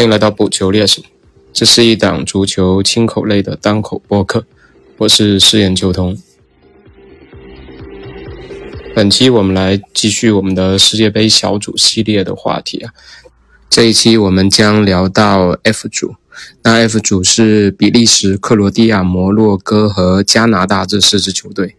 欢迎来到补球猎手，这是一档足球轻口类的单口播客，我是饰演球童。本期我们来继续我们的世界杯小组系列的话题啊，这一期我们将聊到 F 组，那 F 组是比利时、克罗地亚、摩洛哥和加拿大这四支球队。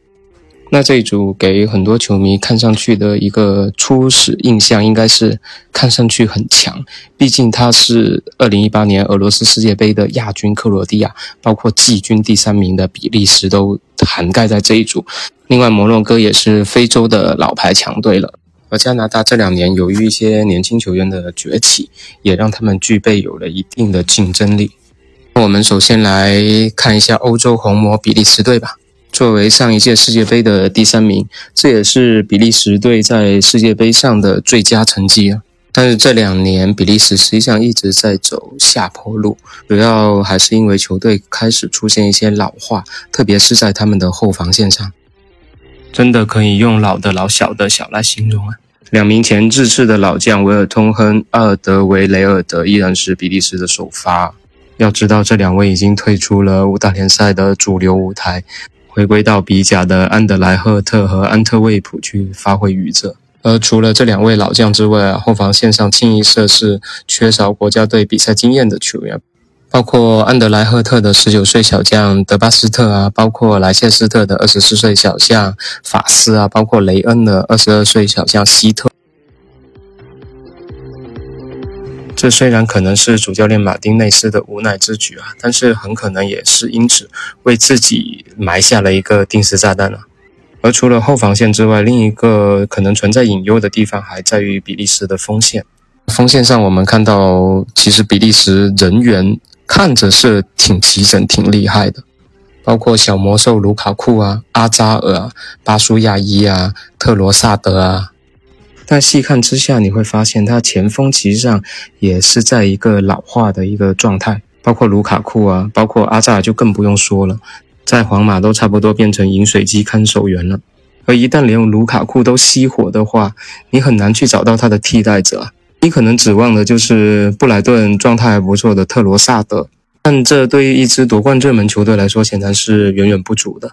那这一组给很多球迷看上去的一个初始印象，应该是看上去很强。毕竟他是二零一八年俄罗斯世界杯的亚军克罗地亚，包括季军第三名的比利时都涵盖在这一组。另外，摩洛哥也是非洲的老牌强队了。而加拿大这两年由于一些年轻球员的崛起，也让他们具备有了一定的竞争力。我们首先来看一下欧洲红魔比利时队吧。作为上一届世界杯的第三名，这也是比利时队在世界杯上的最佳成绩啊。但是这两年比利时实际上一直在走下坡路，主要还是因为球队开始出现一些老化，特别是在他们的后防线上，真的可以用老的老小的小来形容啊。两名前智次的老将维尔通亨阿尔德维雷尔德依然是比利时的首发。要知道，这两位已经退出了五大联赛的主流舞台。回归到比甲的安德莱赫特和安特卫普去发挥余热。而除了这两位老将之外啊，后防线上清一色是缺少国家队比赛经验的球员，包括安德莱赫特的十九岁小将德巴斯特啊，包括莱切斯特的二十四岁小将法斯啊，包括雷恩的二十二岁小将希特。这虽然可能是主教练马丁内斯的无奈之举啊，但是很可能也是因此为自己埋下了一个定时炸弹了。而除了后防线之外，另一个可能存在隐忧的地方还在于比利时的锋线。锋线上，我们看到其实比利时人员看着是挺齐整、挺厉害的，包括小魔兽卢卡库啊、阿扎尔啊、巴舒亚伊啊、特罗萨德啊。但细看之下，你会发现他前锋其实上也是在一个老化的一个状态，包括卢卡库啊，包括阿扎尔就更不用说了，在皇马都差不多变成饮水机看守员了。而一旦连卢卡库都熄火的话，你很难去找到他的替代者。你可能指望的就是布莱顿状态还不错的特罗萨德，但这对于一支夺冠热门球队来说，显然是远远不足的。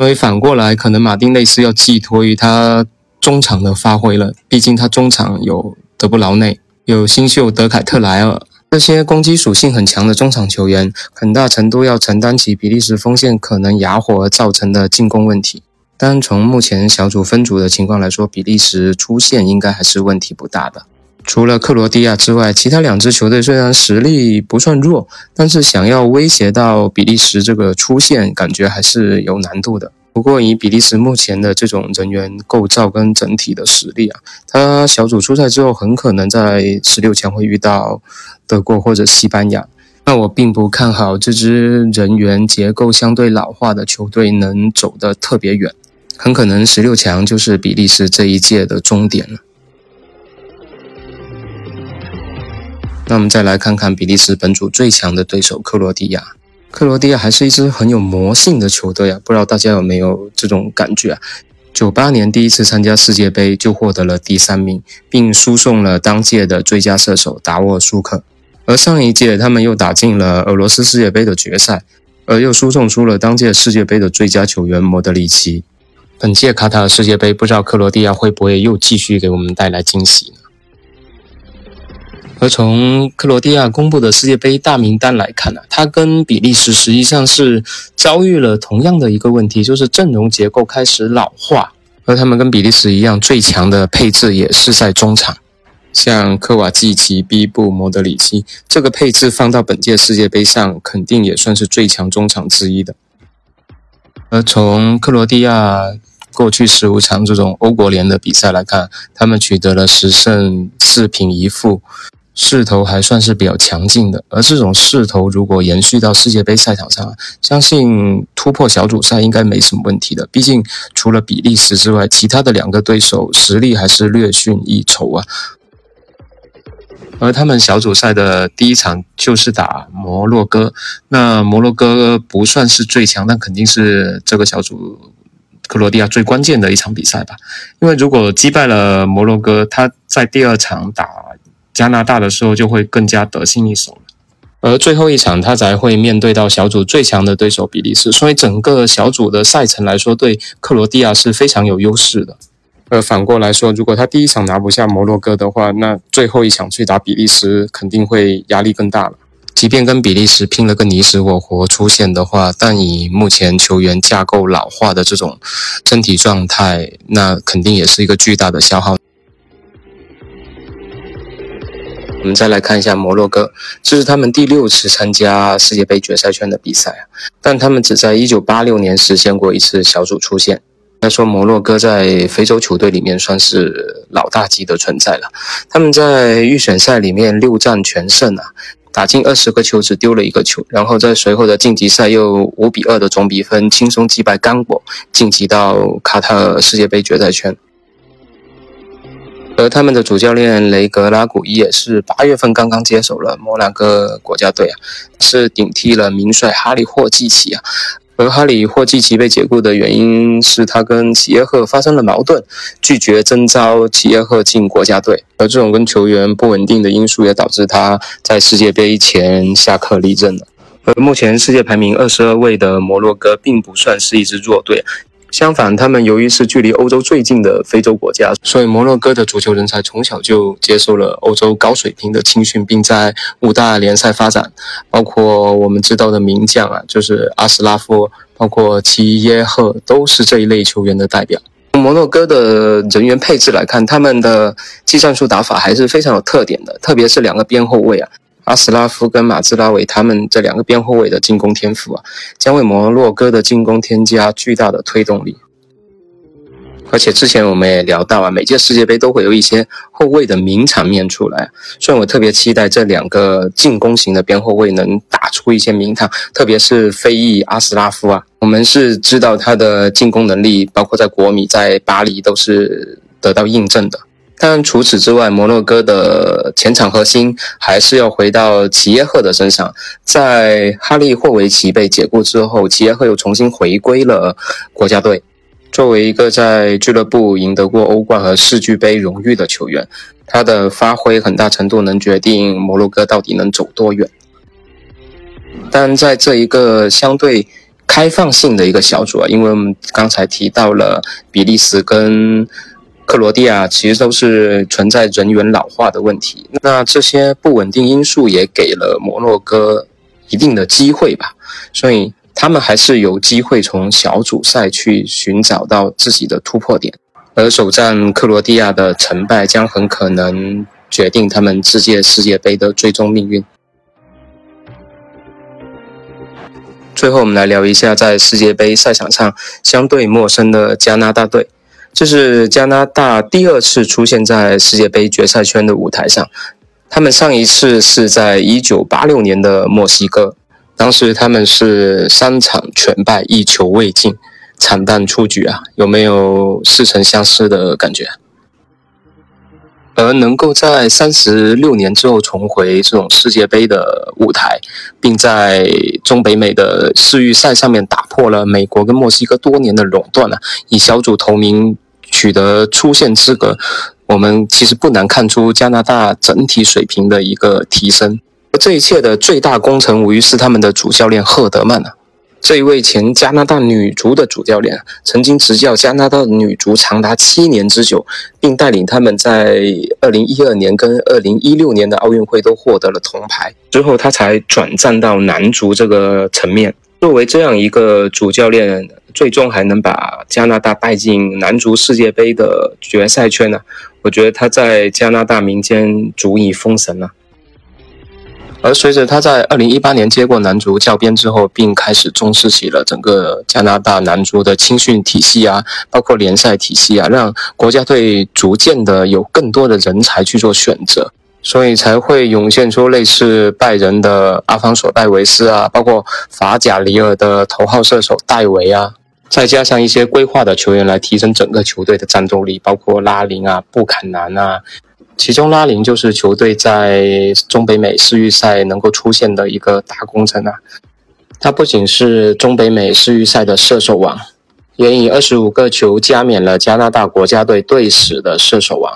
所以反过来，可能马丁内斯要寄托于他中场的发挥了。毕竟他中场有德布劳内，有新秀德凯特莱尔这些攻击属性很强的中场球员，很大程度要承担起比利时锋线可能哑火而造成的进攻问题。但从目前小组分组的情况来说，比利时出线应该还是问题不大的。除了克罗地亚之外，其他两支球队虽然实力不算弱，但是想要威胁到比利时这个出线，感觉还是有难度的。不过，以比利时目前的这种人员构造跟整体的实力啊，他小组出赛之后，很可能在十六强会遇到德国或者西班牙。那我并不看好这支人员结构相对老化的球队能走得特别远，很可能十六强就是比利时这一届的终点了。那我们再来看看比利时本组最强的对手克罗地亚。克罗地亚还是一支很有魔性的球队啊，不知道大家有没有这种感觉啊？九八年第一次参加世界杯就获得了第三名，并输送了当届的最佳射手达沃舒克。而上一届他们又打进了俄罗斯世界杯的决赛，而又输送出了当届世界杯的最佳球员莫德里奇。本届卡塔尔世界杯，不知道克罗地亚会不会又继续给我们带来惊喜呢？而从克罗地亚公布的世界杯大名单来看呢，它跟比利时实际上是遭遇了同样的一个问题，就是阵容结构开始老化。而他们跟比利时一样，最强的配置也是在中场，像科瓦季奇、B 布、莫德里奇这个配置放到本届世界杯上，肯定也算是最强中场之一的。而从克罗地亚过去十五场这种欧国联的比赛来看，他们取得了十胜四平一负。势头还算是比较强劲的，而这种势头如果延续到世界杯赛场上，相信突破小组赛应该没什么问题的。毕竟除了比利时之外，其他的两个对手实力还是略逊一筹啊。而他们小组赛的第一场就是打摩洛哥，那摩洛哥不算是最强，但肯定是这个小组克罗地亚最关键的一场比赛吧。因为如果击败了摩洛哥，他在第二场打加拿大的时候就会更加得心应手了。而最后一场他才会面对到小组最强的对手比利时，所以整个小组的赛程来说，对克罗地亚是非常有优势的。而反过来说，如果他第一场拿不下摩洛哥的话，那最后一场去打比利时肯定会压力更大了。即便跟比利时拼了个你死我活出线的话，但以目前球员架构老化的这种身体状态，那肯定也是一个巨大的消耗。我们再来看一下摩洛哥，这是他们第六次参加世界杯决赛圈的比赛啊，但他们只在一九八六年实现过一次小组出线。那说摩洛哥在非洲球队里面算是老大级的存在了。他们在预选赛里面六战全胜啊，打进二十个球只丢了一个球，然后在随后的晋级赛又五比二的总比分轻松击败刚果，晋级到卡塔尔世界杯决赛圈。而他们的主教练雷格拉古伊也是八月份刚刚接手了摩纳哥国家队啊，是顶替了名帅哈里霍季奇啊。而哈里霍季奇被解雇的原因是他跟齐耶赫发生了矛盾，拒绝征召齐耶赫进国家队。而这种跟球员不稳定的因素也导致他在世界杯前下课离任了。而目前世界排名二十二位的摩洛哥并不算是一支弱队。相反，他们由于是距离欧洲最近的非洲国家，所以摩洛哥的足球人才从小就接受了欧洲高水平的青训，并在五大联赛发展。包括我们知道的名将啊，就是阿斯拉夫，包括齐耶赫，都是这一类球员的代表。从摩洛哥的人员配置来看，他们的技战术打法还是非常有特点的，特别是两个边后卫啊。阿斯拉夫跟马兹拉维他们这两个边后卫的进攻天赋啊，将为摩洛哥的进攻添加巨大的推动力。而且之前我们也聊到啊，每届世界杯都会有一些后卫的名场面出来，所以我特别期待这两个进攻型的边后卫能打出一些名堂，特别是非裔阿斯拉夫啊，我们是知道他的进攻能力，包括在国米、在巴黎都是得到印证的。但除此之外，摩洛哥的前场核心还是要回到齐耶赫的身上。在哈利霍维奇被解雇之后，齐耶赫又重新回归了国家队。作为一个在俱乐部赢得过欧冠和世俱杯荣誉的球员，他的发挥很大程度能决定摩洛哥到底能走多远。但在这一个相对开放性的一个小组啊，因为我们刚才提到了比利时跟。克罗地亚其实都是存在人员老化的问题，那这些不稳定因素也给了摩洛哥一定的机会吧，所以他们还是有机会从小组赛去寻找到自己的突破点，而首战克罗地亚的成败将很可能决定他们这届世界杯的最终命运。最后，我们来聊一下在世界杯赛场上相对陌生的加拿大队。这是加拿大第二次出现在世界杯决赛圈的舞台上，他们上一次是在一九八六年的墨西哥，当时他们是三场全败，一球未进，惨淡出局啊！有没有似曾相识的感觉？而能够在三十六年之后重回这种世界杯的舞台，并在中北美的世预赛上面打破了美国跟墨西哥多年的垄断啊，以小组头名取得出线资格，我们其实不难看出加拿大整体水平的一个提升。而这一切的最大功臣，无疑是他们的主教练赫德曼啊。这一位前加拿大女足的主教练，曾经执教加拿大女足长达七年之久，并带领他们在二零一二年跟二零一六年的奥运会都获得了铜牌。之后，他才转战到男足这个层面。作为这样一个主教练，最终还能把加拿大带进男足世界杯的决赛圈呢？我觉得他在加拿大民间足以封神了。而随着他在二零一八年接过男足教鞭之后，并开始重视起了整个加拿大男足的青训体系啊，包括联赛体系啊，让国家队逐渐的有更多的人才去做选择，所以才会涌现出类似拜仁的阿方索·戴维斯啊，包括法甲里尔的头号射手戴维啊，再加上一些规划的球员来提升整个球队的战斗力，包括拉林啊、布坎南啊。其中拉林就是球队在中北美世预赛能够出现的一个大功臣啊！他不仅是中北美世预赛的射手王，也以二十五个球加冕了加拿大国家队队史的射手王。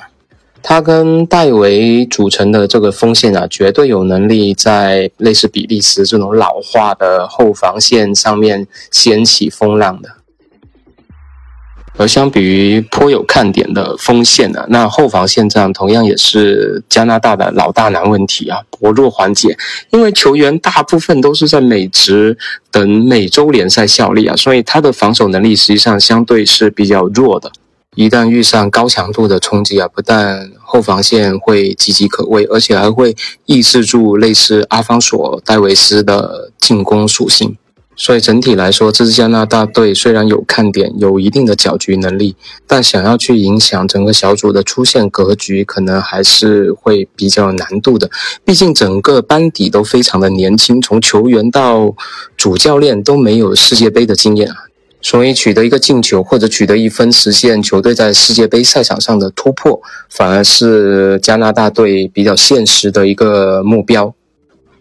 他跟戴维组成的这个锋线啊，绝对有能力在类似比利时这种老化的后防线上面掀起风浪的。而相比于颇有看点的锋线呢，那后防线上同样也是加拿大的老大难问题啊，薄弱环节。因为球员大部分都是在美职等美洲联赛效力啊，所以他的防守能力实际上相对是比较弱的。一旦遇上高强度的冲击啊，不但后防线会岌岌可危，而且还会抑制住类似阿方索·戴维斯的进攻属性。所以整体来说，这支加拿大队虽然有看点，有一定的搅局能力，但想要去影响整个小组的出线格局，可能还是会比较有难度的。毕竟整个班底都非常的年轻，从球员到主教练都没有世界杯的经验啊。所以取得一个进球或者取得一分，实现球队在世界杯赛场上的突破，反而是加拿大队比较现实的一个目标。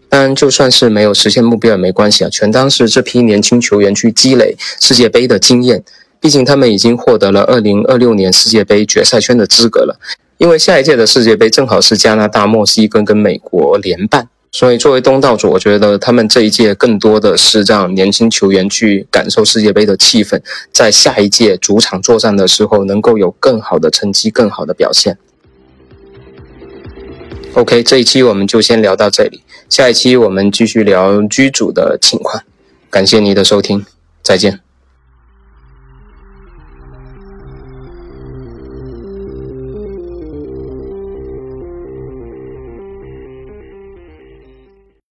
但就算是没有实现目标也没关系啊，全当是这批年轻球员去积累世界杯的经验。毕竟他们已经获得了2026年世界杯决赛圈的资格了。因为下一届的世界杯正好是加拿大、墨西哥跟美国联办，所以作为东道主，我觉得他们这一届更多的是让年轻球员去感受世界杯的气氛，在下一届主场作战的时候能够有更好的成绩、更好的表现。OK，这一期我们就先聊到这里。下一期我们继续聊居主的情况。感谢你的收听，再见。